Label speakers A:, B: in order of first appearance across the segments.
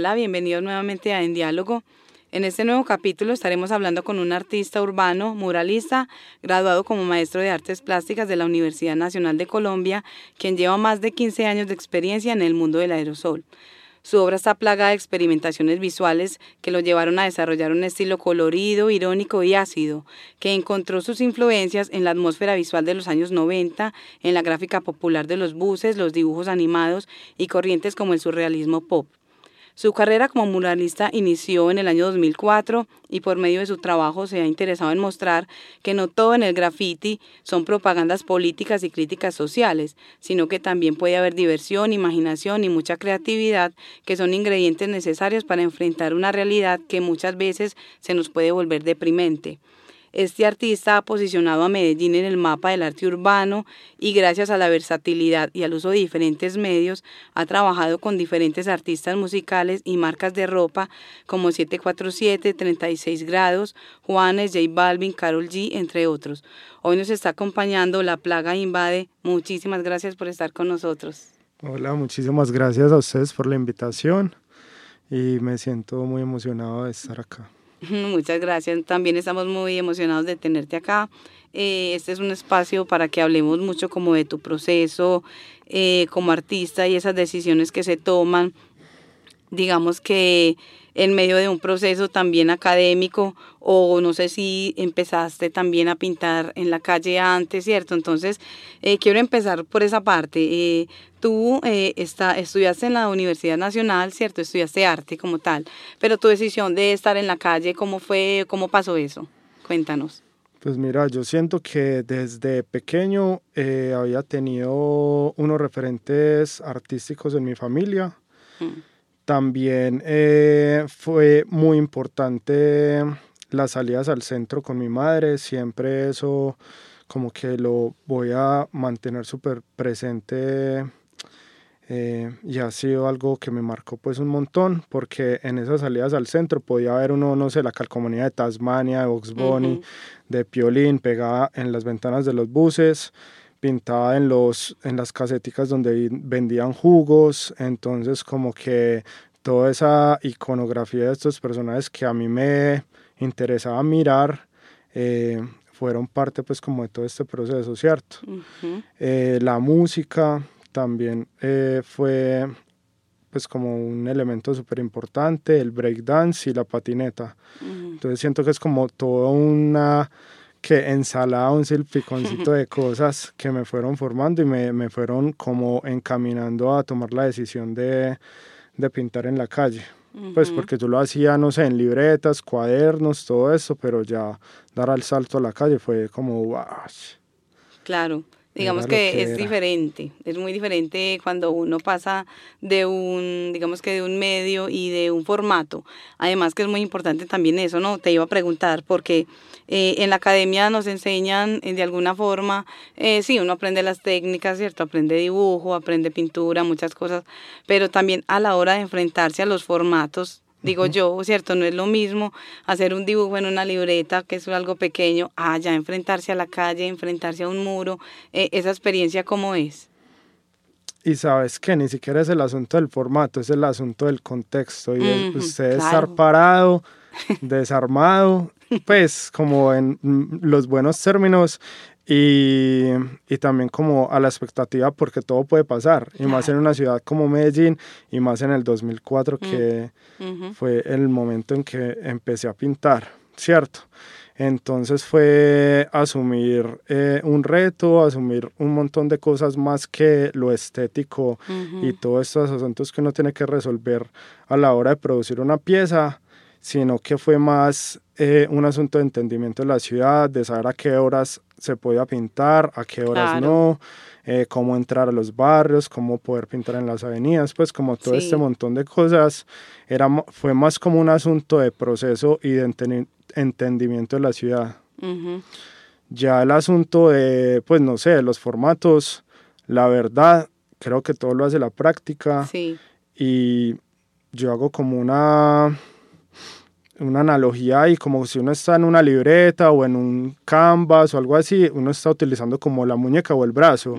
A: Hola, bienvenidos nuevamente a En Diálogo. En este nuevo capítulo estaremos hablando con un artista urbano, muralista, graduado como maestro de artes plásticas de la Universidad Nacional de Colombia, quien lleva más de 15 años de experiencia en el mundo del aerosol. Su obra está plagada de experimentaciones visuales que lo llevaron a desarrollar un estilo colorido, irónico y ácido, que encontró sus influencias en la atmósfera visual de los años 90, en la gráfica popular de los buses, los dibujos animados y corrientes como el surrealismo pop. Su carrera como muralista inició en el año 2004 y por medio de su trabajo se ha interesado en mostrar que no todo en el graffiti son propagandas políticas y críticas sociales, sino que también puede haber diversión, imaginación y mucha creatividad que son ingredientes necesarios para enfrentar una realidad que muchas veces se nos puede volver deprimente. Este artista ha posicionado a Medellín en el mapa del arte urbano y gracias a la versatilidad y al uso de diferentes medios ha trabajado con diferentes artistas musicales y marcas de ropa como 747, 36 grados, Juanes, J Balvin, Carol G, entre otros. Hoy nos está acompañando La Plaga Invade. Muchísimas gracias por estar con nosotros.
B: Hola, muchísimas gracias a ustedes por la invitación y me siento muy emocionado de estar acá.
A: Muchas gracias. También estamos muy emocionados de tenerte acá. Eh, este es un espacio para que hablemos mucho como de tu proceso eh, como artista y esas decisiones que se toman. Digamos que en medio de un proceso también académico o no sé si empezaste también a pintar en la calle antes, ¿cierto? Entonces, eh, quiero empezar por esa parte. Eh, tú eh, está, estudiaste en la Universidad Nacional, ¿cierto? Estudiaste arte como tal, pero tu decisión de estar en la calle, ¿cómo fue, cómo pasó eso? Cuéntanos.
B: Pues mira, yo siento que desde pequeño había tenido unos referentes artísticos en mi familia. Mm. También eh, fue muy importante las salidas al centro con mi madre, siempre eso como que lo voy a mantener súper presente eh, y ha sido algo que me marcó pues un montón porque en esas salidas al centro podía ver uno, no sé, la calcomanía de Tasmania, de Box Bunny, de Piolín pegada en las ventanas de los buses pintada en, los, en las caseticas donde vendían jugos, entonces como que toda esa iconografía de estos personajes que a mí me interesaba mirar, eh, fueron parte pues como de todo este proceso, ¿cierto? Eh, la música también eh, fue pues como un elemento súper importante, el breakdance y la patineta. Entonces siento que es como toda una que ensalada, un silpiconcito de cosas que me fueron formando y me, me, fueron como encaminando a tomar la decisión de, de pintar en la calle. Pues porque tú lo hacías, no sé, en libretas, cuadernos, todo eso, pero ya dar al salto a la calle fue como, wow.
A: Claro. Digamos que, es diferente, es muy diferente cuando uno pasa de un, digamos que de un medio y de un formato. Además que es muy importante también eso, ¿no? Te iba a preguntar porque eh, en la academia nos enseñan eh, de alguna forma, eh, sí, uno aprende las técnicas, ¿cierto? Aprende dibujo, aprende pintura, muchas cosas, pero también a la hora de enfrentarse a los formatos digo yo, ¿cierto? No es lo mismo hacer un dibujo en una libreta, que es algo pequeño, a ya enfrentarse a la calle, enfrentarse a un muro. Eh, ¿Esa experiencia cómo es?
B: Y sabes que ni siquiera es el asunto del formato, es el asunto del contexto. Y usted estar parado, desarmado, pues como en los buenos términos, y, y, también como a la expectativa porque todo puede pasar, y más en una ciudad como Medellín, y más en el 2004 que mm, fue el momento en que empecé a pintar, ¿cierto? Entonces fue asumir eh, un reto, asumir un montón de cosas más que lo estético y todos estos asuntos que uno tiene que resolver a la hora de producir una pieza, sino que fue más eh, un asunto de entendimiento de la ciudad, de saber a qué horas se podía pintar, a qué horas no, eh, cómo entrar a los barrios, cómo poder pintar en las avenidas, pues como todo este montón de cosas, era, fue más como un asunto de proceso y de entendimiento de la ciudad. Ya el asunto de, pues no sé, los formatos, la verdad, creo que todo lo hace la práctica. Y yo hago como una una analogía ahí, como si uno está en una libreta o en un canvas o algo así, uno está utilizando como la muñeca o el brazo.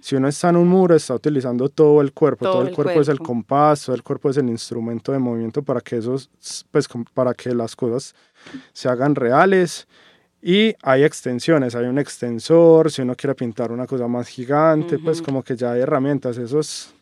B: Si uno está en un muro, está utilizando todo el cuerpo, todo, el, cuerpo, es el compás, todo el cuerpo es el instrumento de movimiento para que esos, pues, para que las cosas se hagan reales. Y hay extensiones, hay un extensor, si uno quiere pintar una cosa más gigante, pues como que ya hay herramientas, eso es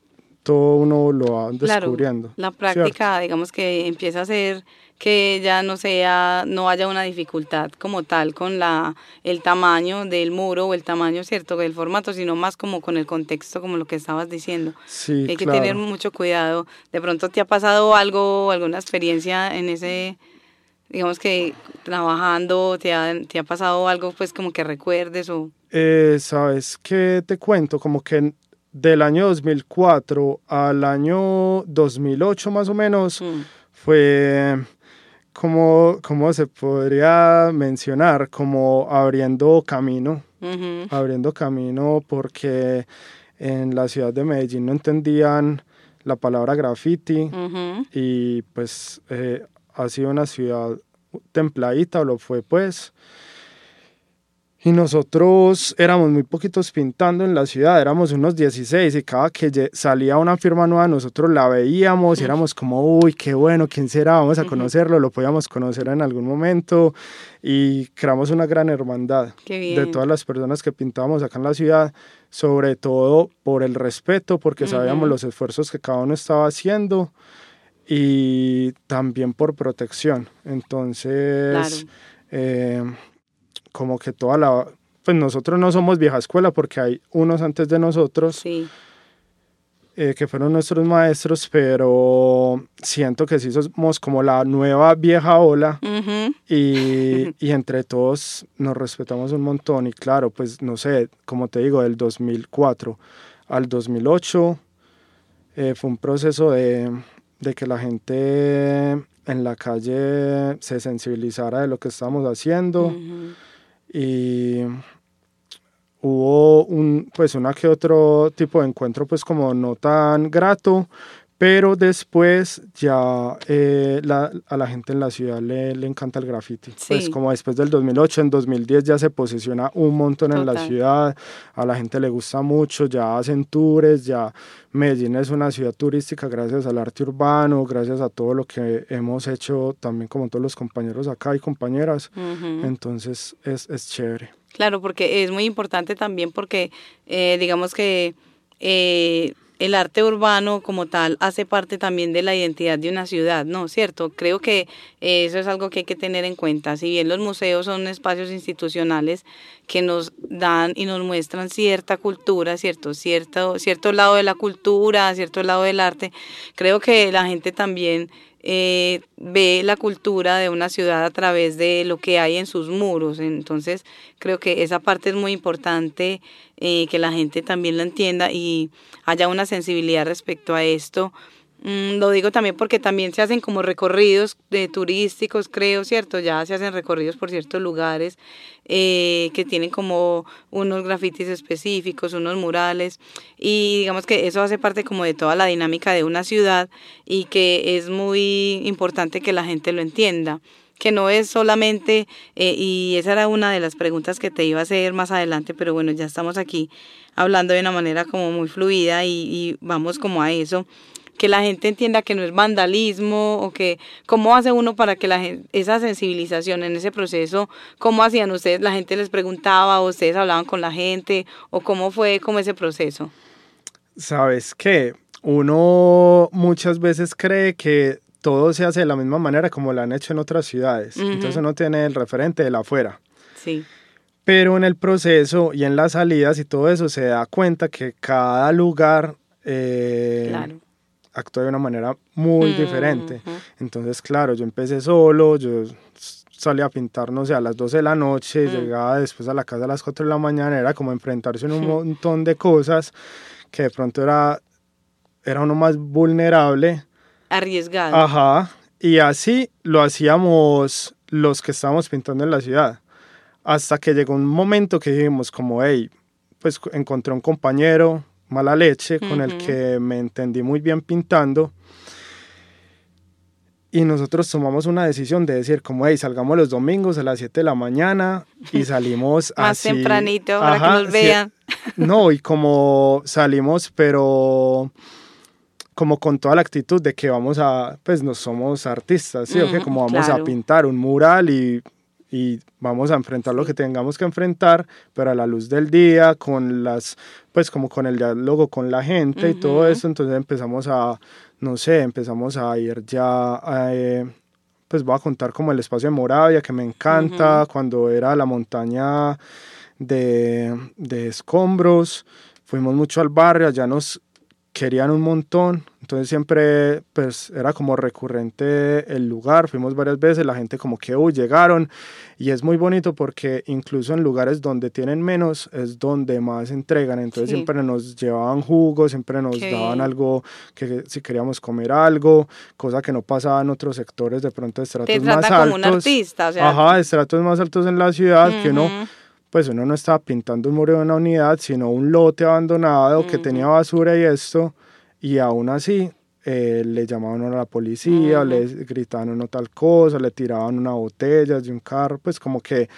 B: todo uno lo va descubriendo.
A: la práctica, digamos que empieza a ser que ya no sea, no haya una dificultad como tal con la, el tamaño del muro o el tamaño, cierto, del formato, sino más como con el contexto, como lo que estabas diciendo.
B: Sí,
A: Hay que tener mucho cuidado. De pronto te ha pasado algo, alguna experiencia en ese, digamos que trabajando, te ha, te ha pasado algo pues como que recuerdes o...
B: Eh, Sabes qué te cuento, como que del año 2004 al año 2008 más o menos, mm. fue como, como se podría mencionar, como abriendo camino, abriendo camino porque en la ciudad de Medellín no entendían la palabra graffiti y pues eh, ha sido una ciudad templadita, o lo fue pues, y nosotros éramos muy poquitos pintando en la ciudad, éramos unos 16 y cada que salía una firma nueva nosotros la veíamos y éramos como, uy, qué bueno, ¿quién será? Vamos a conocerlo, lo podíamos conocer en algún momento y creamos una gran hermandad de todas las personas que pintábamos acá en la ciudad, sobre todo por el respeto, porque sabíamos los esfuerzos que cada uno estaba haciendo y también por protección. Entonces... Eh, como que toda la, pues nosotros no somos vieja escuela porque hay unos antes de nosotros eh, que fueron nuestros maestros, pero siento que sí somos como la nueva vieja ola y, y, entre todos nos respetamos un montón y claro, pues no sé, como te digo, del 2004 al 2008 eh, fue un proceso de, de que la gente en la calle se sensibilizara de lo que estamos haciendo y hubo un, pues una que otro tipo de encuentro pues como no tan grato, pero después ya eh, la, a la gente en la ciudad le, le encanta el graffiti. Pues como después del 2008, en 2010 ya se posiciona un montón en la ciudad, a la gente le gusta mucho, ya hacen tours, ya Medellín es una ciudad turística gracias al arte urbano, gracias a todo lo que hemos hecho también como todos los compañeros acá y compañeras. Entonces es, es chévere.
A: Claro, porque es muy importante también porque eh, digamos que... Eh, el arte urbano como tal hace parte también de la identidad de una ciudad, ¿no? ¿Cierto? Creo que eso es algo que hay que tener en cuenta. Si bien los museos son espacios institucionales que nos dan y nos muestran cierta cultura, ¿cierto? Cierto, cierto lado de la cultura, cierto lado del arte, creo que la gente también eh, ve la cultura de una ciudad a través de lo que hay en sus muros. Entonces, creo que esa parte es muy importante, eh, que la gente también la entienda y haya una sensibilidad respecto a esto Mm, lo digo también porque también se hacen como recorridos de turísticos, creo, ¿cierto? Ya se hacen recorridos por ciertos lugares eh, que tienen como unos grafitis específicos, unos murales y digamos que eso hace parte como de toda la dinámica de una ciudad y que es muy importante que la gente lo entienda que no es solamente, eh, y esa era una de las preguntas que te iba a hacer más adelante, pero bueno, ya estamos aquí hablando de una manera como muy fluida y, vamos como a eso. Que la gente entienda que no es vandalismo o que cómo hace uno para que la gente, esa sensibilización en ese proceso, cómo hacían ustedes, la gente les preguntaba o ustedes hablaban con la gente o cómo fue como ese proceso.
B: Sabes que uno muchas veces cree que todo se hace de la misma manera como lo han hecho en otras ciudades. Entonces uno tiene el referente de la afuera.
A: Sí.
B: Pero en el proceso y en las salidas y todo eso se da cuenta que cada lugar eh, claro actúa de una manera muy diferente. Entonces, claro, yo empecé solo, yo salí a pintar, no sé, a las 12 de la noche, llegaba después a la casa a las 4 de la mañana, era como enfrentarse en un montón de cosas que de pronto era, era uno más vulnerable.
A: Arriesgado.
B: Ajá, y así lo hacíamos los que estábamos pintando en la ciudad. Hasta que llegó un momento que dijimos como, hey, pues encontré un compañero, mala leche, con el que me entendí muy bien pintando. y nosotros tomamos una decisión de decir, como, hey, salgamos los domingos a las 7 de la mañana y salimos
A: Más tempranito para que nos vean.
B: no, y como salimos, pero como con toda la actitud de que vamos a, pues no somos artistas, ¿sí? o que como vamos a pintar un mural y, y, vamos a enfrentar lo que tengamos que enfrentar, pero a la luz del día, con las, pues como con el diálogo con la gente y todo eso, entonces empezamos a, no sé, empezamos a ir ya, eh, pues voy a contar como el espacio de Moravia, que me encanta, cuando era la montaña de, de escombros, fuimos mucho al barrio, allá nos querían un montón, entonces siempre pues era como recurrente el lugar, fuimos varias veces, la gente como que, uy, llegaron y es muy bonito porque incluso en lugares donde tienen menos es donde más entregan, entonces siempre nos llevaban jugos, siempre nos daban algo que si queríamos comer algo, cosa que no pasaba en otros sectores de pronto estratos más altos. Como un
A: artista, o sea,
B: Ajá, estratos más altos en la ciudad que uno pues uno no estaba pintando un muro de una unidad, sino un lote abandonado que tenía basura y esto, y aún así eh, le llamaban a la policía, le gritaban uno tal cosa, le tiraban una botella de un carro, pues como que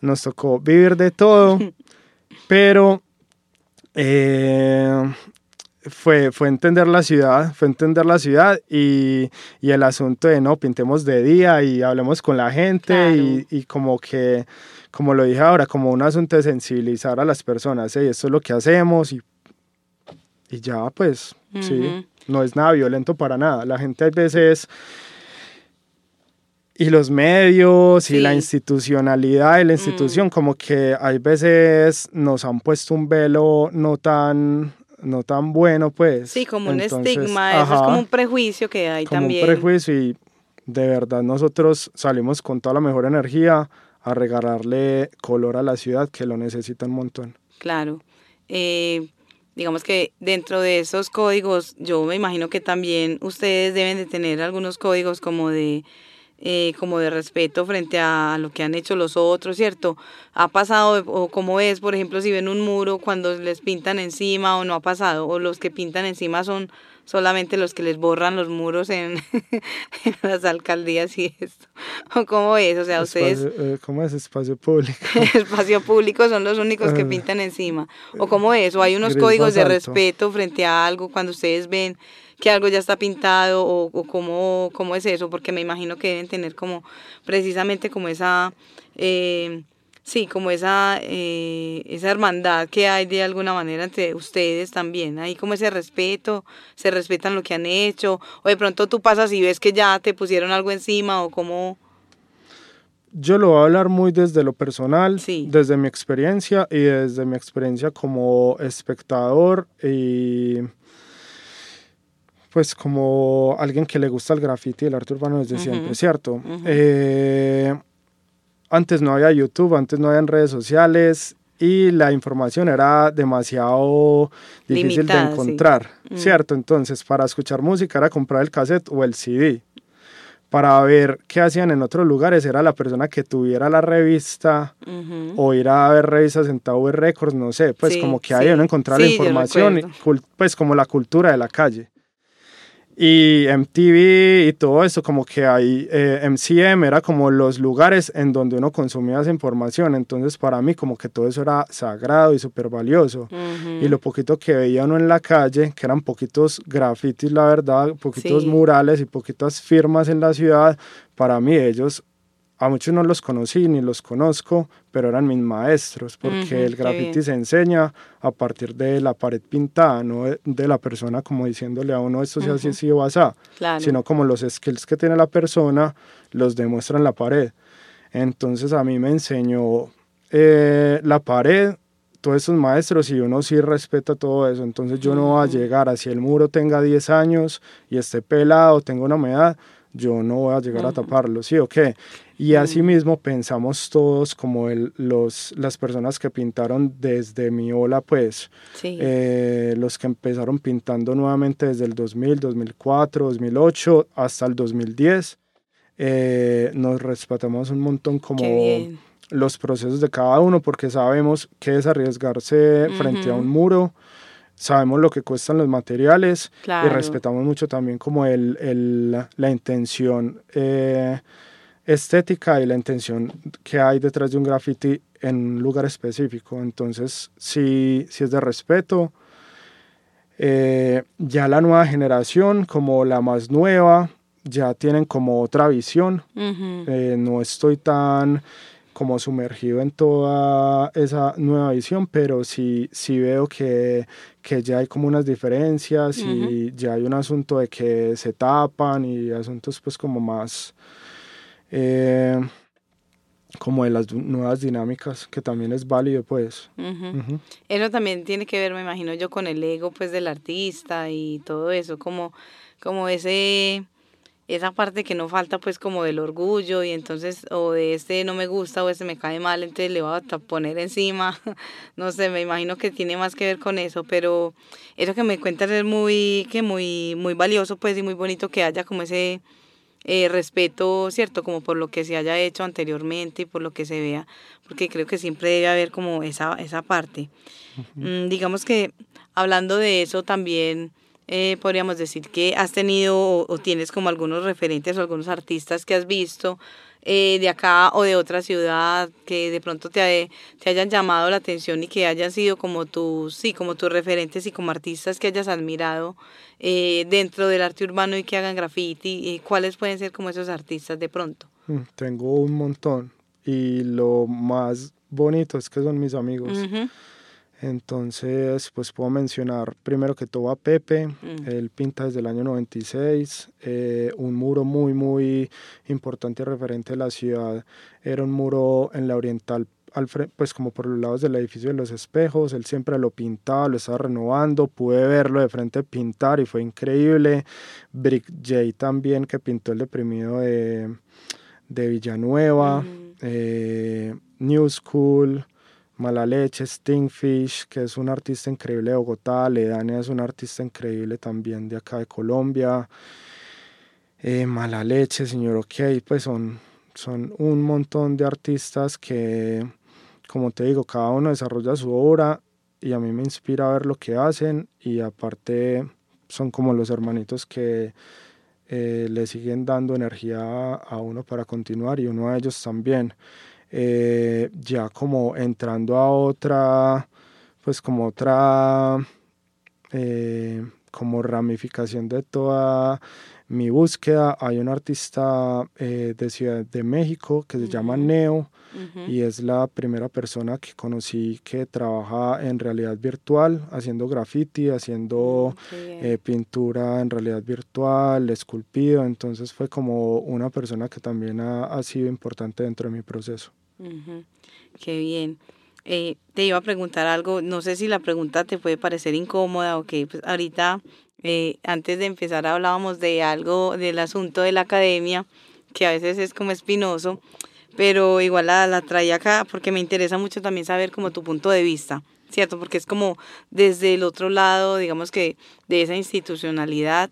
B: nos tocó vivir de todo, pero eh, fue, fue entender la ciudad, fue entender la ciudad y, y, el asunto de no, pintemos de día y hablemos con la gente y, y como que como lo dije ahora, como un asunto de sensibilizar a las personas, y esto es lo que hacemos y, y ya, pues, sí, no es nada violento para nada. La gente a veces, y los medios y la institucionalidad y la institución, mm. como que hay veces nos han puesto un velo no tan no tan bueno, pues.
A: Sí, como un estigma, eso es como un prejuicio que hay también.
B: Un prejuicio y de verdad nosotros salimos con toda la mejor energía a regalarle color a la ciudad que lo necesita un montón.
A: Claro. Eh, digamos que dentro de esos códigos, yo me imagino que también ustedes deben de tener algunos códigos como de eh, como de respeto frente a lo que han hecho los otros, ¿cierto? ¿Ha pasado o cómo es, por ejemplo, si ven un muro cuando les pintan encima o no ha pasado? ¿O los que pintan encima son solamente los que les borran los muros en, las alcaldías y esto. ¿O cómo es? O sea, ustedes...
B: Eh, ¿Cómo es espacio público?
A: espacio público son los únicos que ah. pintan encima. ¿O cómo es? ¿O hay unos códigos de respeto frente a algo cuando ustedes ven que algo ya está pintado o, o cómo, cómo es eso? Porque me imagino que deben tener como precisamente como esa... Eh, Sí, como esa, eh, esa hermandad que hay de alguna manera entre ustedes también. Hay como ese respeto, se respetan lo que han hecho. O de pronto tú pasas y ves que ya te pusieron algo encima o como...
B: Yo lo voy a hablar muy desde lo personal, desde mi experiencia y desde mi experiencia como espectador y pues como alguien que le gusta el graffiti y el arte urbano desde siempre, ¿cierto? eh, antes no había YouTube, antes no había redes sociales y la información era demasiado difícil de encontrar, mm. ¿cierto? Entonces, para escuchar música era comprar el cassette o el CD. Para ver qué hacían en otros lugares era la persona que tuviera la revista o ir a ver revistas en Tower Records, no sé, pues como que ahí uno encontrar la información, pues como la cultura de la calle y MTV y todo eso, como que MCM, eh, era como los lugares en donde uno consumía esa información, entonces para mí como que todo eso era sagrado y súper valioso. Y lo poquito que veía uno en la calle, que eran poquitos grafitis, la verdad, poquitos murales y poquitas firmas en la ciudad, para mí ellos a muchos no los conocí ni los conozco, pero eran mis maestros, porque el graffiti se enseña a partir de la pared pintada, no de, la persona como diciéndole a uno esto se hace así o así, sino como los skills que tiene la persona los demuestra en la pared. Entonces a mí me enseñó eh, la pared, todos esos maestros y uno sí respeta todo eso. Entonces yo no voy a llegar a si el muro tenga 10 años y esté pelado, tenga una humedad, yo no voy a llegar a taparlo, ¿sí o qué? Y asimismo pensamos todos como el, los, las personas que pintaron desde mi ola, pues, eh, los que empezaron pintando nuevamente desde el 2000, 2004, 2008 hasta el 2010, eh, nos respetamos un montón como los procesos de cada uno porque sabemos que es arriesgarse frente a un muro sabemos lo que cuestan los materiales y respetamos mucho también como el, el la intención eh, estética y la intención que hay detrás de un graffiti en un lugar específico. Entonces, sí, sí es de respeto. Eh, ya la nueva generación, como la más nueva, ya tienen como otra visión. Eh, no estoy tan como sumergido en toda esa nueva visión, pero sí, sí veo que, que ya hay como unas diferencias y ya hay un asunto de que se tapan y asuntos pues como más eh, como de las nuevas dinámicas, que también es válido, pues.
A: Eso también tiene que ver, me imagino yo, con el ego, pues, del artista y todo eso, como, como ese, esa parte que no falta, pues, como del orgullo y entonces, o de este no me gusta o este me cae mal, entonces le voy a poner encima, no sé, me imagino que tiene más que ver con eso, pero eso que me cuentas es muy, que muy, muy valioso, pues, y muy bonito que haya como ese eh, respeto, ¿cierto? Como por lo que se haya hecho anteriormente y por lo que se vea, porque creo que siempre debe haber como esa, esa parte. Mm, digamos que hablando de eso también eh, podríamos decir que has tenido o, o, tienes como algunos referentes o algunos artistas que has visto eh, de acá o de otra ciudad que de pronto te, te hayan llamado la atención y que hayan sido como tus, sí, como tus referentes y como artistas que hayas admirado eh, dentro del arte urbano y que hagan graffiti? ¿Y ¿Cuáles pueden ser como esos artistas de pronto?
B: Mm, tengo un montón y lo más bonito es que son mis amigos. Entonces, pues puedo mencionar primero que todo a Pepe, mm. él pinta desde el año 96, eh, un muro muy, muy importante y referente de la ciudad, era un muro en la oriental, al pues como por los lados del edificio de los espejos, él siempre lo pintaba, lo estaba renovando, pude verlo de frente pintar y fue increíble. Brick J también, que pintó el deprimido de, de Villanueva, mm. eh, New School, Mala Leche, Stingfish, que es un artista increíble de Bogotá, Ledania es un artista increíble también de acá de Colombia, eh, Mala Leche, Señor OK, pues son, son un montón de artistas que, como te digo, cada uno desarrolla su obra y a mí me inspira a ver lo que hacen y aparte son como los hermanitos que eh, le siguen dando energía a uno para continuar y uno a ellos también. Eh, ya como entrando a otra, pues como otra, eh, como ramificación de toda mi búsqueda, hay un artista eh, de Ciudad de México que se llama Neo y es la primera persona que conocí que trabaja en realidad virtual, haciendo graffiti, haciendo mm, pintura en realidad virtual, esculpido, entonces fue como una persona que también ha sido importante dentro de mi proceso.
A: Qué bien. Eh, te iba a preguntar algo, no sé si la pregunta te puede parecer incómoda o que pues ahorita, eh, antes de empezar, hablábamos de algo del asunto de la academia, que a veces es como espinoso, pero igual la, la traía acá porque me interesa mucho también saber como tu punto de vista, ¿cierto? Porque es como desde el otro lado, digamos que de esa institucionalidad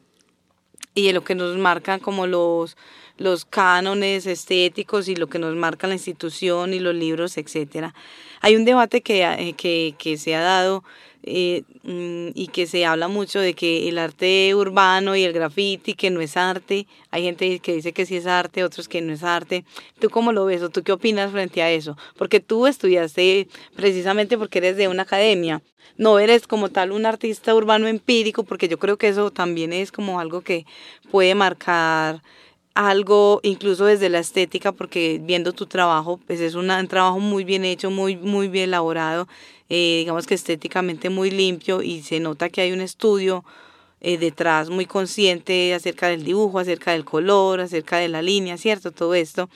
A: y de lo que nos marcan como los los cánones estéticos y lo que nos marca la institución y los libros, etcétera. Hay un debate que, eh, que, que se ha dado eh, mm, y que se habla mucho de que el arte urbano y el graffiti, que no es arte, hay gente que dice que sí es arte, otros que no es arte. ¿Tú cómo lo ves o tú qué opinas frente a eso? Porque tú estudiaste precisamente porque eres de una academia, no eres como tal un artista urbano empírico, porque yo creo que eso también es como algo que puede marcar algo incluso desde la estética porque viendo tu trabajo pues es un trabajo muy bien hecho muy muy bien elaborado eh, digamos que estéticamente muy limpio y se nota que hay un estudio eh, detrás muy consciente acerca del dibujo, acerca del color, acerca de la línea, ¿cierto? Todo esto.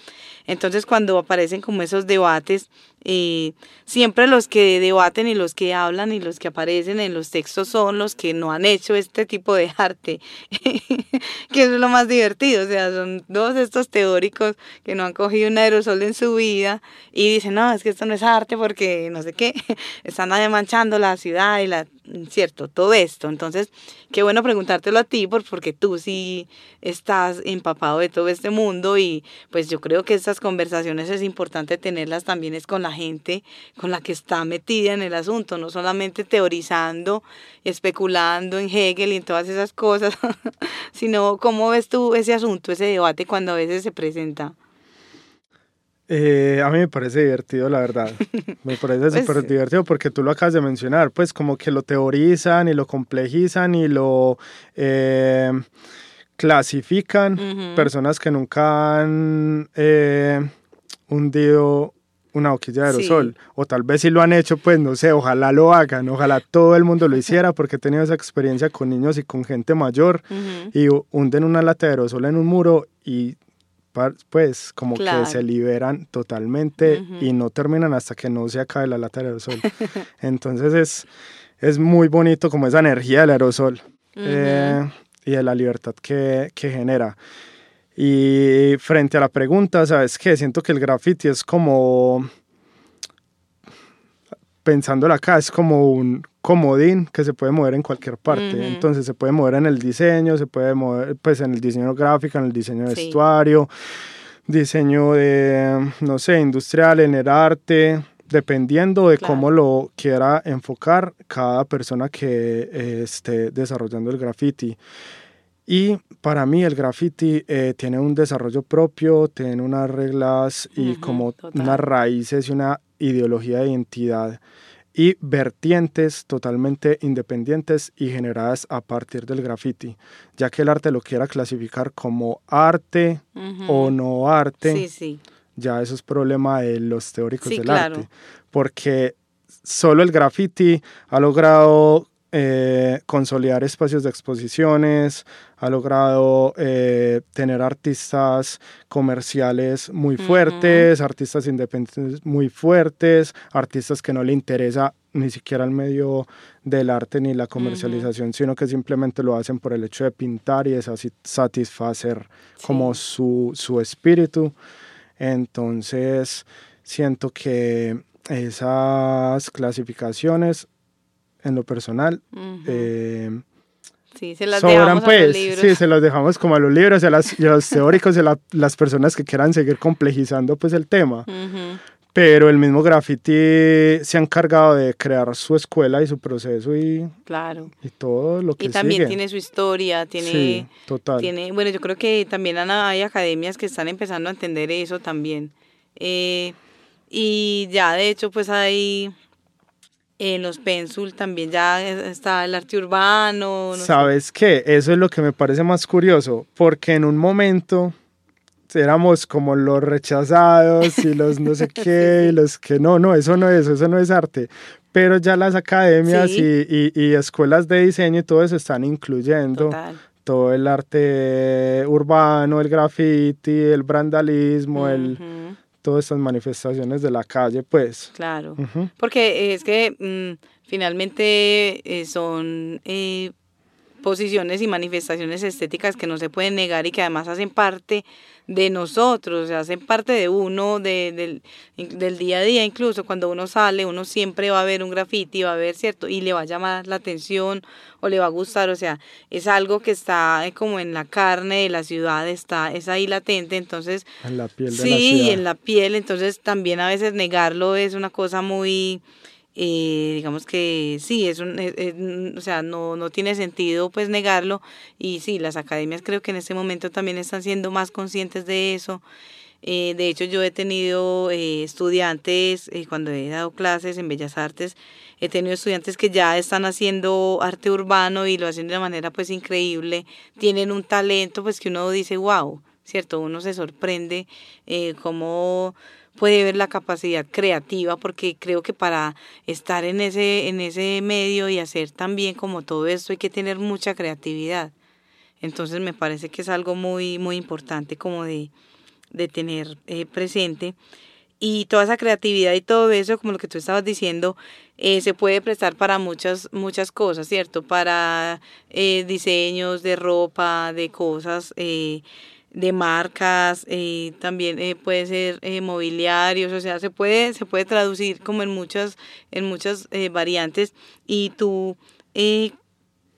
A: Entonces cuando aparecen como esos debates, eh, siempre los que debaten y los que hablan y los que aparecen en los textos son los que no han hecho este tipo de arte, que es lo más divertido, o sea, son todos estos teóricos que no han cogido un aerosol en su vida y dicen, no, es que esto no es arte porque no sé qué, están manchando la ciudad y la cierto, todo esto. Entonces, qué bueno preguntártelo a ti porque tú sí estás empapado de todo este mundo y pues yo creo que estas conversaciones es importante tenerlas también es con la gente con la que está metida en el asunto, no solamente teorizando, especulando en Hegel y en todas esas cosas, sino cómo ves tú ese asunto, ese debate cuando a veces se presenta.
B: Eh, a mí me parece divertido, la verdad. Me parece pues, súper divertido porque tú lo acabas de mencionar, pues como que lo teorizan y lo complejizan y lo eh, clasifican. Personas que nunca han eh, hundido una boquilla de aerosol, o tal vez si lo han hecho, pues no sé, ojalá lo hagan, ojalá todo el mundo lo hiciera, porque he tenido esa experiencia con niños y con gente mayor, y hunden una lata de aerosol en un muro y pues como que se liberan totalmente y no terminan hasta que no se acabe la lata de aerosol. Entonces es, es muy bonito como esa energía del aerosol. Eh, y de la libertad que, que, genera. Y frente a la pregunta, ¿sabes qué? Siento que el graffiti es como, pensándolo acá, es como un comodín que se puede mover en cualquier parte. Entonces se puede mover en el diseño, se puede mover pues en el diseño gráfico, en el diseño de vestuario, diseño de, no sé, industrial, en el arte, dependiendo de cómo lo quiera enfocar cada persona que eh, esté desarrollando el graffiti. Y para mí el graffiti eh, tiene un desarrollo propio, tiene unas reglas y como unas raíces y una ideología de identidad y vertientes totalmente independientes y generadas a partir del graffiti, ya que el arte lo quiera clasificar como arte o no arte, ya eso es problema de los teóricos del arte, porque solo el graffiti ha logrado eh, consolidar espacios de exposiciones, ha logrado eh, tener artistas comerciales muy fuertes, artistas independientes muy fuertes, artistas que no le interesa ni siquiera el medio del arte ni la comercialización, sino que simplemente lo hacen por el hecho de pintar y de satisfacer como su, su espíritu. Entonces, siento que esas clasificaciones en lo personal. eh,
A: sí, se las dejamos a los
B: pues,
A: libros.
B: Sí, se las dejamos como a los libros y a, los teóricos y a las personas que quieran seguir complejizando pues el tema. Pero el mismo graffiti se ha encargado de crear su escuela y su proceso y,
A: claro.
B: y todo lo que
A: Y también tiene su historia, tiene,
B: sí, total.
A: tiene... Bueno, yo creo que también hay academias que están empezando a entender eso también. Eh, y ya, de hecho, pues hay en los Pensul también ya está el arte urbano.
B: ¿Sabes qué? Eso es lo que me parece más curioso, porque en un momento éramos como los rechazados y los no sé qué, y los que no, no, eso no es, eso no es arte. Pero ya las academias y, y, escuelas de diseño y todo eso están incluyendo todo el arte urbano, el graffiti, el brandalismo, el todas estas manifestaciones de la calle, pues.
A: Claro, porque es que mm, finalmente eh, son eh, posiciones y manifestaciones estéticas que no se pueden negar y que además hacen parte de nosotros, hacen parte de uno, de, del, del, día a día, incluso cuando uno sale, uno siempre va a ver un graffiti, va a ver, ¿cierto? Y le va a llamar la atención o le va a gustar, o sea, es algo que está eh, como en la carne de la ciudad, está, es ahí latente, entonces...
B: En la piel de
A: sí,
B: la ciudad.
A: en la piel, entonces también a veces negarlo es una cosa muy eh, digamos que sí, es un, o sea, no, no tiene sentido pues negarlo y sí, las academias creo que en este momento también están siendo más conscientes de eso. Eh, de hecho, yo he tenido eh, estudiantes, cuando he dado clases en Bellas Artes, he tenido estudiantes que ya están haciendo arte urbano y lo hacen de una manera pues increíble, tienen un talento pues que uno dice, wow, ¿cierto? Uno se sorprende cómo puede ver la capacidad creativa, porque creo que para estar en ese, en ese medio y hacer también como todo esto hay que tener mucha creatividad. Entonces me parece que es algo muy, muy importante como de, de tener eh, presente. Y toda esa creatividad y todo eso, como lo que tú estabas diciendo, eh, se puede prestar para muchas, muchas cosas, ¿cierto? Para eh, diseños de ropa, de cosas, de marcas, eh, también eh, puede ser eh, mobiliarios, o sea, se puede, se puede traducir como en muchas, en muchas variantes. Y tú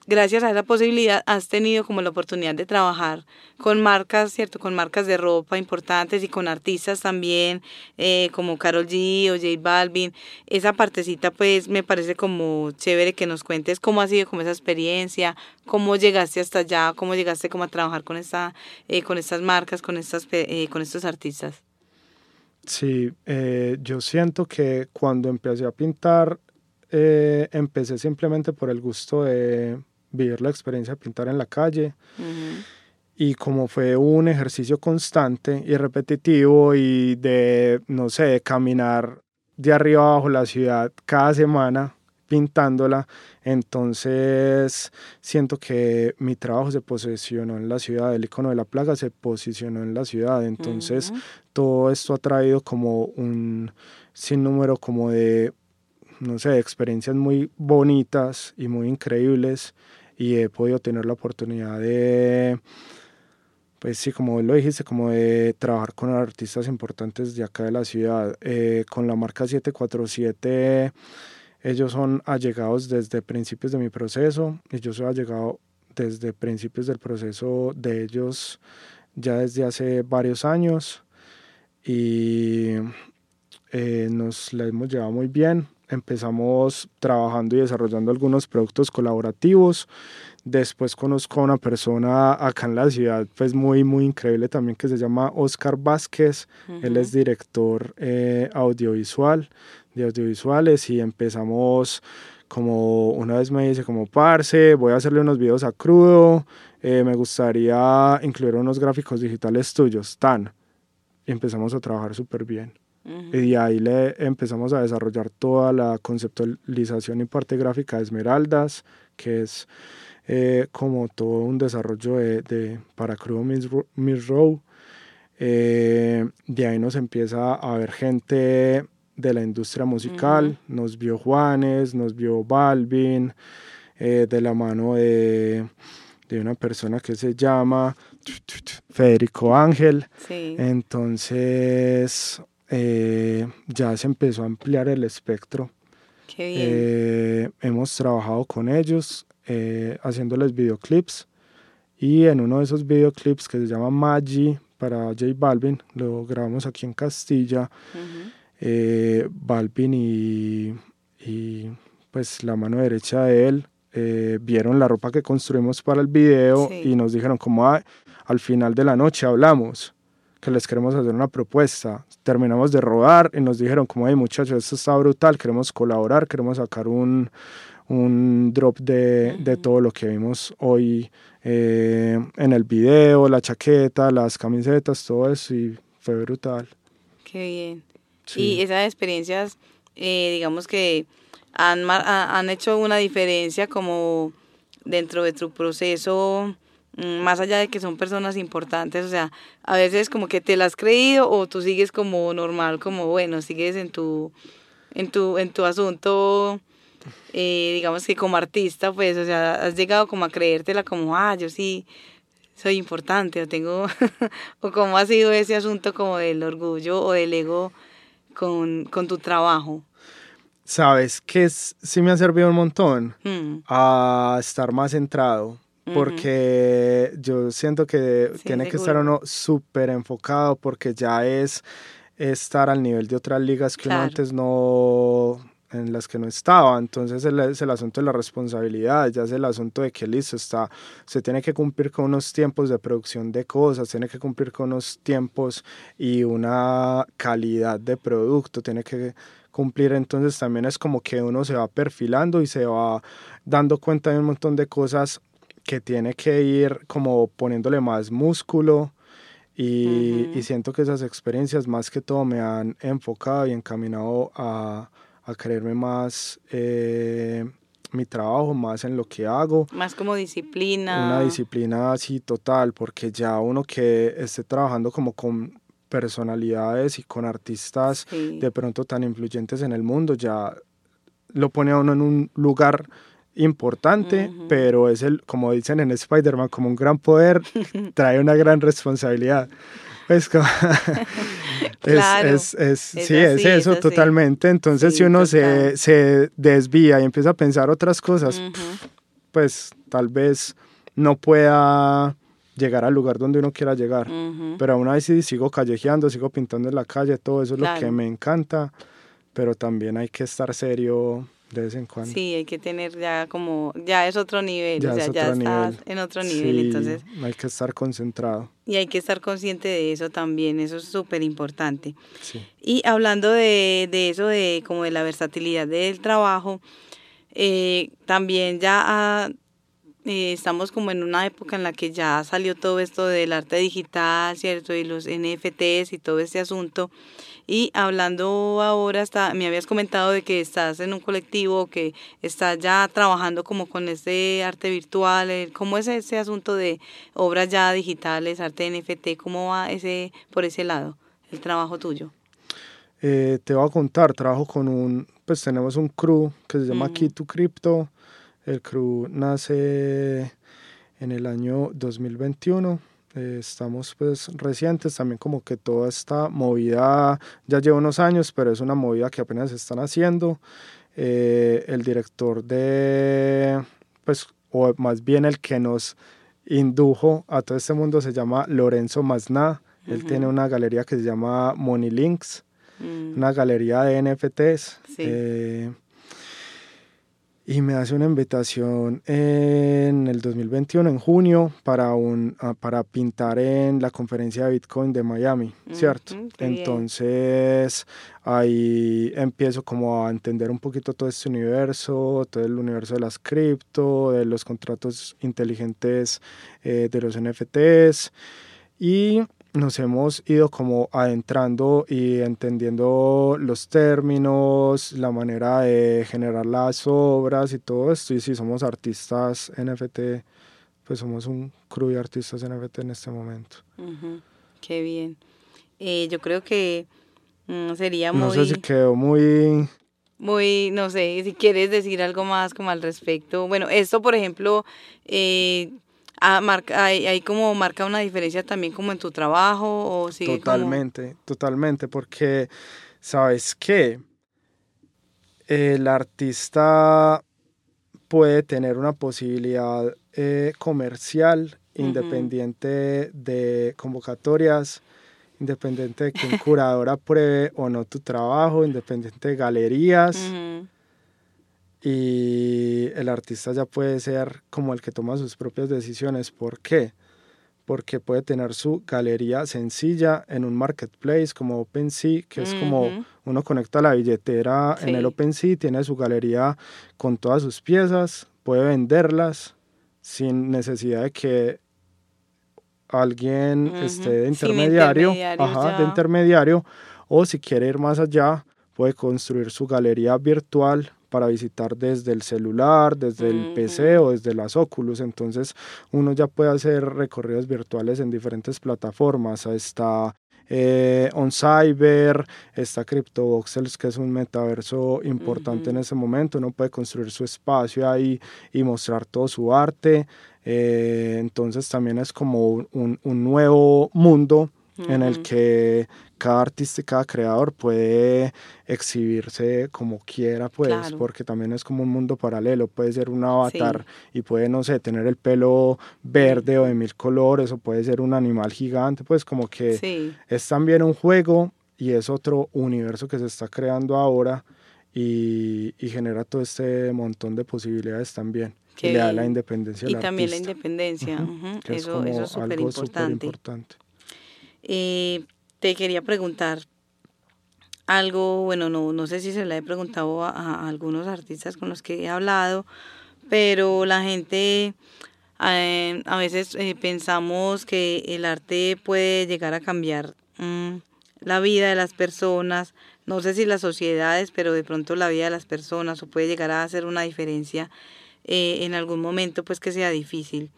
A: gracias a esa posibilidad has tenido como la oportunidad de trabajar con marcas, ¿cierto? Con marcas de ropa importantes y con artistas también, eh, como Carol G o J Balvin. Esa partecita pues me parece como chévere que nos cuentes cómo ha sido como esa experiencia, cómo llegaste hasta allá, cómo llegaste como a trabajar con, esta, eh, con estas marcas, con, estas, eh, con estos artistas.
B: Sí, yo siento que cuando empecé a pintar, empecé simplemente por el gusto de vivir la experiencia de pintar en la calle. Y como fue un ejercicio constante y repetitivo y de, no sé, caminar de arriba abajo la ciudad cada semana pintándola, entonces siento que mi trabajo se posicionó en la ciudad, el icono de la plaga se posicionó en la ciudad, entonces todo esto ha traído como un sinnúmero como de, no sé, experiencias muy bonitas y muy increíbles y he podido tener la oportunidad de, pues sí, como lo dijiste, como de trabajar con artistas importantes de acá de la ciudad. Eh, con la marca 747, ellos son allegados desde principios de mi proceso y yo soy allegado desde principios del proceso de ellos ya desde hace varios años y eh, nos la hemos llevado muy bien empezamos trabajando y desarrollando algunos productos colaborativos. Después conozco a una persona acá en la ciudad, pues muy, muy increíble también, que se llama Oscar Vázquez. Él es director eh, audiovisual, de audiovisuales, y empezamos como una vez me dice como parce, voy a hacerle unos videos a crudo, eh, me gustaría incluir unos gráficos digitales tuyos, tan. Y empezamos a trabajar súper bien. Y ahí le empezamos a desarrollar toda la conceptualización y parte gráfica de Esmeraldas, que es eh, como todo un desarrollo de, de para Crudo Miss Row. Eh, de ahí nos empieza a ver gente de la industria musical, nos vio Juanes, nos vio Balvin, eh, de la mano de, de, una persona que se llama Federico Ángel. Entonces, eh, ya se empezó a ampliar el espectro.
A: Qué bien.
B: Eh, hemos trabajado con ellos eh, haciéndoles videoclips y en uno de esos videoclips que se llama Maggi para J Balvin, lo grabamos aquí en Castilla. Balvin y, y, pues la mano derecha de él vieron la ropa que construimos para el video y nos dijeron como al final de la noche hablamos que les queremos hacer una propuesta. Terminamos de rodar y nos dijeron como, hey muchachos, esto está brutal, queremos colaborar, queremos sacar un, un drop de, de, todo lo que vimos hoy eh, en el video, la chaqueta, las camisetas, todo eso y fue brutal.
A: Qué bien. Y esas experiencias, eh, digamos que han, han hecho una diferencia como dentro de tu proceso más allá de que son personas importantes, o sea, a veces como que te las has creído o tú sigues como normal, como bueno, sigues en tu, en tu, en tu asunto, eh, digamos que como artista, pues, o sea, has llegado como a creértela como, ah, yo sí soy importante, o tengo, o cómo ha sido ese asunto como del orgullo o del ego con, con tu trabajo.
B: Sabes que sí me ha servido un montón mm. a estar más centrado porque yo siento que tiene que estar uno súper enfocado porque ya es estar al nivel de otras ligas que uno antes no en las que no estaba, entonces es el asunto de la responsabilidad, ya es el asunto de que listo, está, se tiene que cumplir con unos tiempos de producción de cosas, tiene que cumplir con unos tiempos y una calidad de producto, tiene que cumplir, entonces también es como que uno se va perfilando y se va dando cuenta de un montón de cosas que tiene que ir como poniéndole más músculo y, y, siento que esas experiencias más que todo me han enfocado y encaminado a, a creerme más eh, mi trabajo, más en lo que hago.
A: Más como disciplina.
B: Una disciplina así total, porque ya uno que esté trabajando como con personalidades y con artistas de pronto tan influyentes en el mundo, ya lo pone a uno en un lugar importante, pero es el, como dicen en Spider-Man, como un gran poder, trae una gran responsabilidad. Pues es, es, sí, es eso totalmente. Entonces, si uno se, se, desvía y empieza a pensar otras cosas, pues tal vez no pueda llegar al lugar donde uno quiera llegar. Pero aún así sigo callejeando, sigo pintando en la calle, todo eso es lo que me encanta, pero también hay que estar serio de vez en cuando.
A: Sí, hay que tener ya como, ya es otro nivel, ya o sea, ya estás en otro nivel, entonces...
B: Hay que estar concentrado.
A: Y hay que estar consciente de eso también, eso es súper importante. Sí. Y hablando de, de, eso, de como de la versatilidad del trabajo, eh, también ya eh, estamos como en una época en la que ya salió todo esto del arte digital, ¿cierto? Y los NFTs y todo este asunto. Y hablando ahora, hasta, me habías comentado de que estás en un colectivo, que estás ya trabajando como con este arte virtual. Eh, ¿Cómo es ese asunto de obras ya digitales, arte NFT? ¿Cómo va ese por ese lado, el trabajo tuyo?
B: Eh, te voy a contar, trabajo con un, pues tenemos un crew que se llama Key to Crypto. El crew nace en el año 2021 eh, estamos pues recientes, también como que toda esta movida ya lleva unos años, pero es una movida que apenas están haciendo. Eh, el director de, pues, o más bien el que nos indujo a todo este mundo se llama Lorenzo Mazna. Él tiene una galería que se llama Money Links, mm. una galería de NFTs. Sí. Eh, y me hace una invitación en el 2021, en junio, para, un, ah, para pintar en la conferencia de Bitcoin de Miami, ¿cierto? Entonces ahí empiezo como a entender un poquito todo este universo, todo el universo de las cripto, de los contratos inteligentes eh, de los NFTs y nos hemos ido como adentrando y entendiendo los términos, la manera de generar las obras y todo esto. Y si somos artistas NFT, pues somos un crew de artistas NFT en este momento.
A: Qué bien. Eh, yo creo que mm, sería muy...
B: No sé si quedó muy...
A: Muy, no sé, si quieres decir algo más como al respecto. Bueno, esto, por ejemplo, eh, Ah, marca, hay, como marca una diferencia también como en tu trabajo o sigue
B: Totalmente, totalmente, porque sabes qué, el artista puede tener una posibilidad eh, comercial independiente de convocatorias, independiente de que un curador apruebe o no tu trabajo, independiente de galerías y el artista ya puede ser como el que toma sus propias decisiones. ¿Por qué? Porque puede tener su galería sencilla en un marketplace como OpenSea, que es como uno conecta la billetera en el OpenSea, tiene su galería con todas sus piezas, puede venderlas sin necesidad de que alguien esté de intermediario, ajá, de intermediario, o si quiere ir más allá, puede construir su galería virtual para visitar desde el celular, desde el PC o desde las Oculus. Entonces uno ya puede hacer recorridos virtuales en diferentes plataformas. Está eh, OnCyber, está CryptoVoxels, que es un metaverso importante en ese momento. Uno puede construir su espacio ahí y mostrar todo su arte. Eh, entonces también es como un, un nuevo mundo en el que cada artista y cada creador puede exhibirse como quiera, pues, porque también es como un mundo paralelo, puede ser un avatar y puede, no sé, tener el pelo verde o de mil colores, o puede ser un animal gigante, pues como que es también un juego y es otro universo que se está creando ahora y, genera todo este montón de posibilidades también. Que le da la independencia
A: Y también la independencia, eso, eso es súper importante. Eh, te quería preguntar algo, bueno, no, no sé si se le he preguntado a, algunos artistas con los que he hablado, pero la gente eh, a veces eh, pensamos que el arte puede llegar a cambiar mm, la vida de las personas, no sé si las sociedades, pero de pronto la vida de las personas o puede llegar a hacer una diferencia en algún momento pues que sea difícil.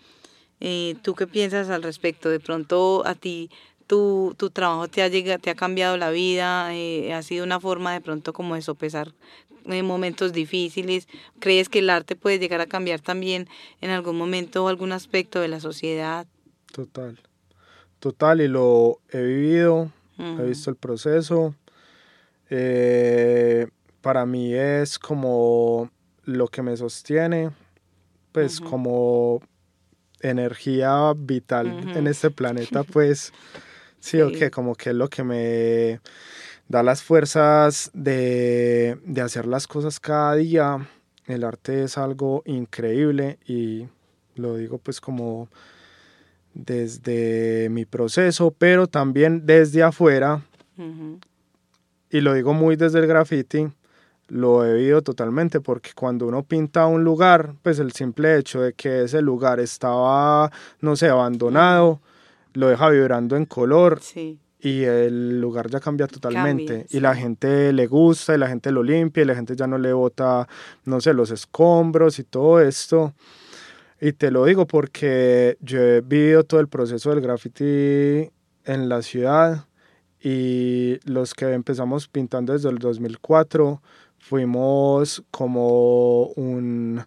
A: ¿Tú qué piensas al respecto? De pronto a ti tu, tu trabajo te ha, llegado, te ha cambiado la vida, eh, ha sido una forma de pronto como de sopesar en momentos difíciles. ¿Crees que el arte puede llegar a cambiar también en algún momento o algún aspecto de la sociedad?
B: Total, total, y lo he vivido, he visto el proceso. Eh, para mí es como lo que me sostiene, pues como energía vital en este planeta, pues sí, o que como que es lo que me da las fuerzas de, de hacer las cosas cada día. El arte es algo increíble y lo digo pues como desde mi proceso, pero también desde afuera. Y lo digo muy desde el graffiti, lo he vivido totalmente porque cuando uno pinta un lugar, pues el simple hecho de que ese lugar estaba, no sé, abandonado, lo deja vibrando en color. Y el lugar ya cambia totalmente. Y la gente le gusta, y la gente lo limpia, y la gente ya no le bota, no sé, los escombros y todo esto. Y te lo digo porque yo he vivido todo el proceso del graffiti en la ciudad y los que empezamos pintando desde el 2004 fuimos como un,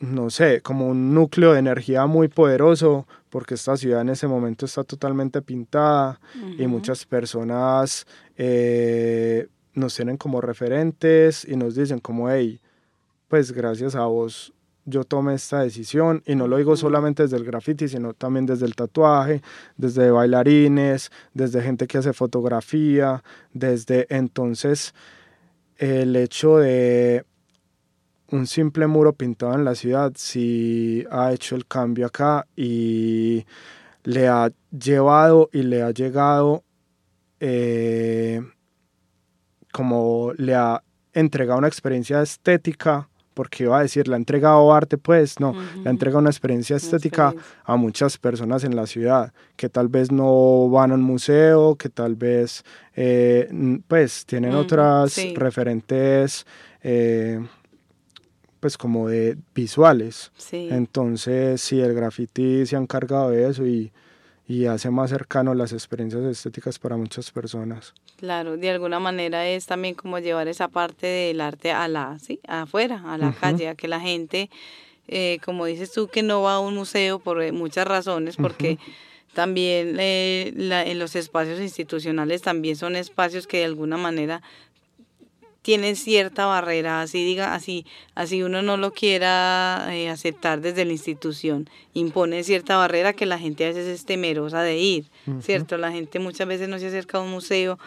B: no sé, como un núcleo de energía muy poderoso porque esta ciudad en ese momento está totalmente pintada y muchas personas eh, nos tienen como referentes y nos dicen como, hey, pues gracias a vos yo tomé esta decisión y no lo digo solamente desde el graffiti, sino también desde el tatuaje, desde bailarines, desde gente que hace fotografía, desde entonces el hecho de un simple muro pintado en la ciudad sí ha hecho el cambio acá y le ha llevado y le ha llegado eh, como le ha entregado una experiencia estética porque iba a decir, la ha entregado arte, pues no, le ha entregado una experiencia estética a muchas personas en la ciudad que tal vez no van a un museo, que tal vez eh, pues tienen otras referentes eh, pues como de visuales. Entonces, sí, el graffiti se ha encargado de eso y y hace más cercano las experiencias estéticas para muchas personas.
A: Claro, de alguna manera es también como llevar esa parte del arte a la, sí, afuera, a la calle, a que la gente, eh, como dices tú, que no va a un museo por eh, muchas razones, porque también eh, en los espacios institucionales también son espacios que de alguna manera tienen cierta barrera, así diga, así, así uno no lo quiera eh, aceptar desde la institución, impone cierta barrera que la gente a veces es temerosa de ir, ¿cierto? La gente muchas veces no se acerca a un museo,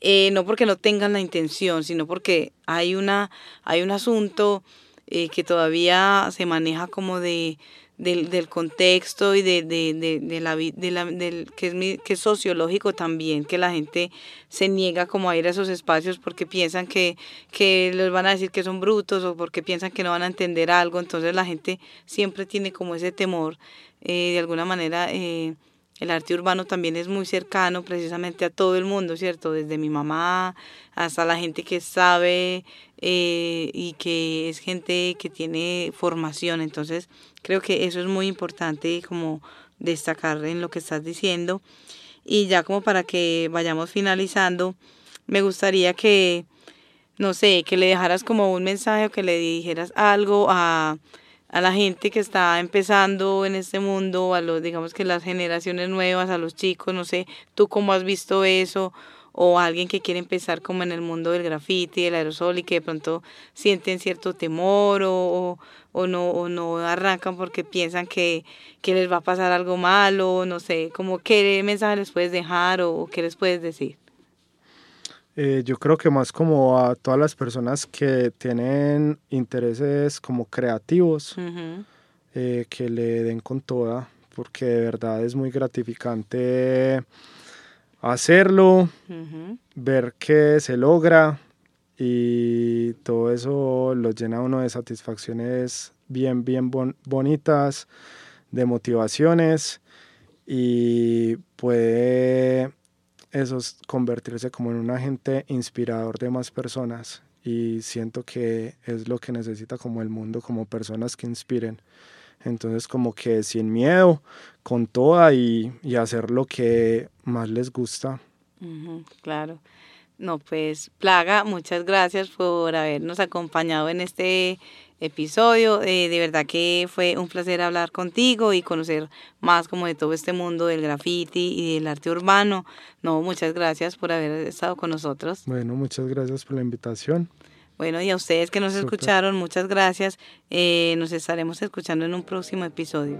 A: eh, no porque no tengan la intención, sino porque hay una, hay un asunto eh, que todavía se maneja como de del, del contexto y de, de, de, la, de la, del, que, es, que es sociológico también, que la gente se niega como a ir a esos espacios porque piensan que, que les van a decir que son brutos o porque piensan que no van a entender algo, entonces la gente siempre tiene como ese temor, eh, de alguna manera eh, el arte urbano también es muy cercano precisamente a todo el mundo, ¿cierto? Desde mi mamá hasta la gente que sabe eh, y que es gente que tiene formación. Entonces, creo que eso es muy importante como destacar en lo que estás diciendo. Y ya como para que vayamos finalizando, me gustaría que, no sé, que le dejaras como un mensaje o que le dijeras algo a a la gente que está empezando en este mundo, a los, digamos que las generaciones nuevas, a los chicos, no sé, tú cómo has visto eso, o alguien que quiere empezar como en el mundo del grafiti, del aerosol y que de pronto sienten cierto temor o, o, no, o no arrancan porque piensan que, que, les va a pasar algo malo, no sé, como qué mensaje les puedes dejar o qué les puedes decir.
B: Eh, yo creo que más como a todas las personas que tienen intereses como creativos, eh, que le den con toda, porque de verdad es muy gratificante hacerlo, ver que se logra y todo eso lo llena uno de satisfacciones bien, bien bonitas, de motivaciones y puede eso es convertirse como en un agente inspirador de más personas y siento que es lo que necesita como el mundo, como personas que inspiren. Entonces como que sin miedo, con toda y, y hacer lo que más les gusta.
A: claro. No, pues Plaga, muchas gracias por habernos acompañado en este episodio. Eh, de verdad que fue un placer hablar contigo y conocer más como de todo este mundo del graffiti y del arte urbano. No, muchas gracias por haber estado con nosotros.
B: Bueno, muchas gracias por la invitación.
A: Bueno, y a ustedes que nos escucharon, muchas gracias. Eh, nos estaremos escuchando en un próximo episodio.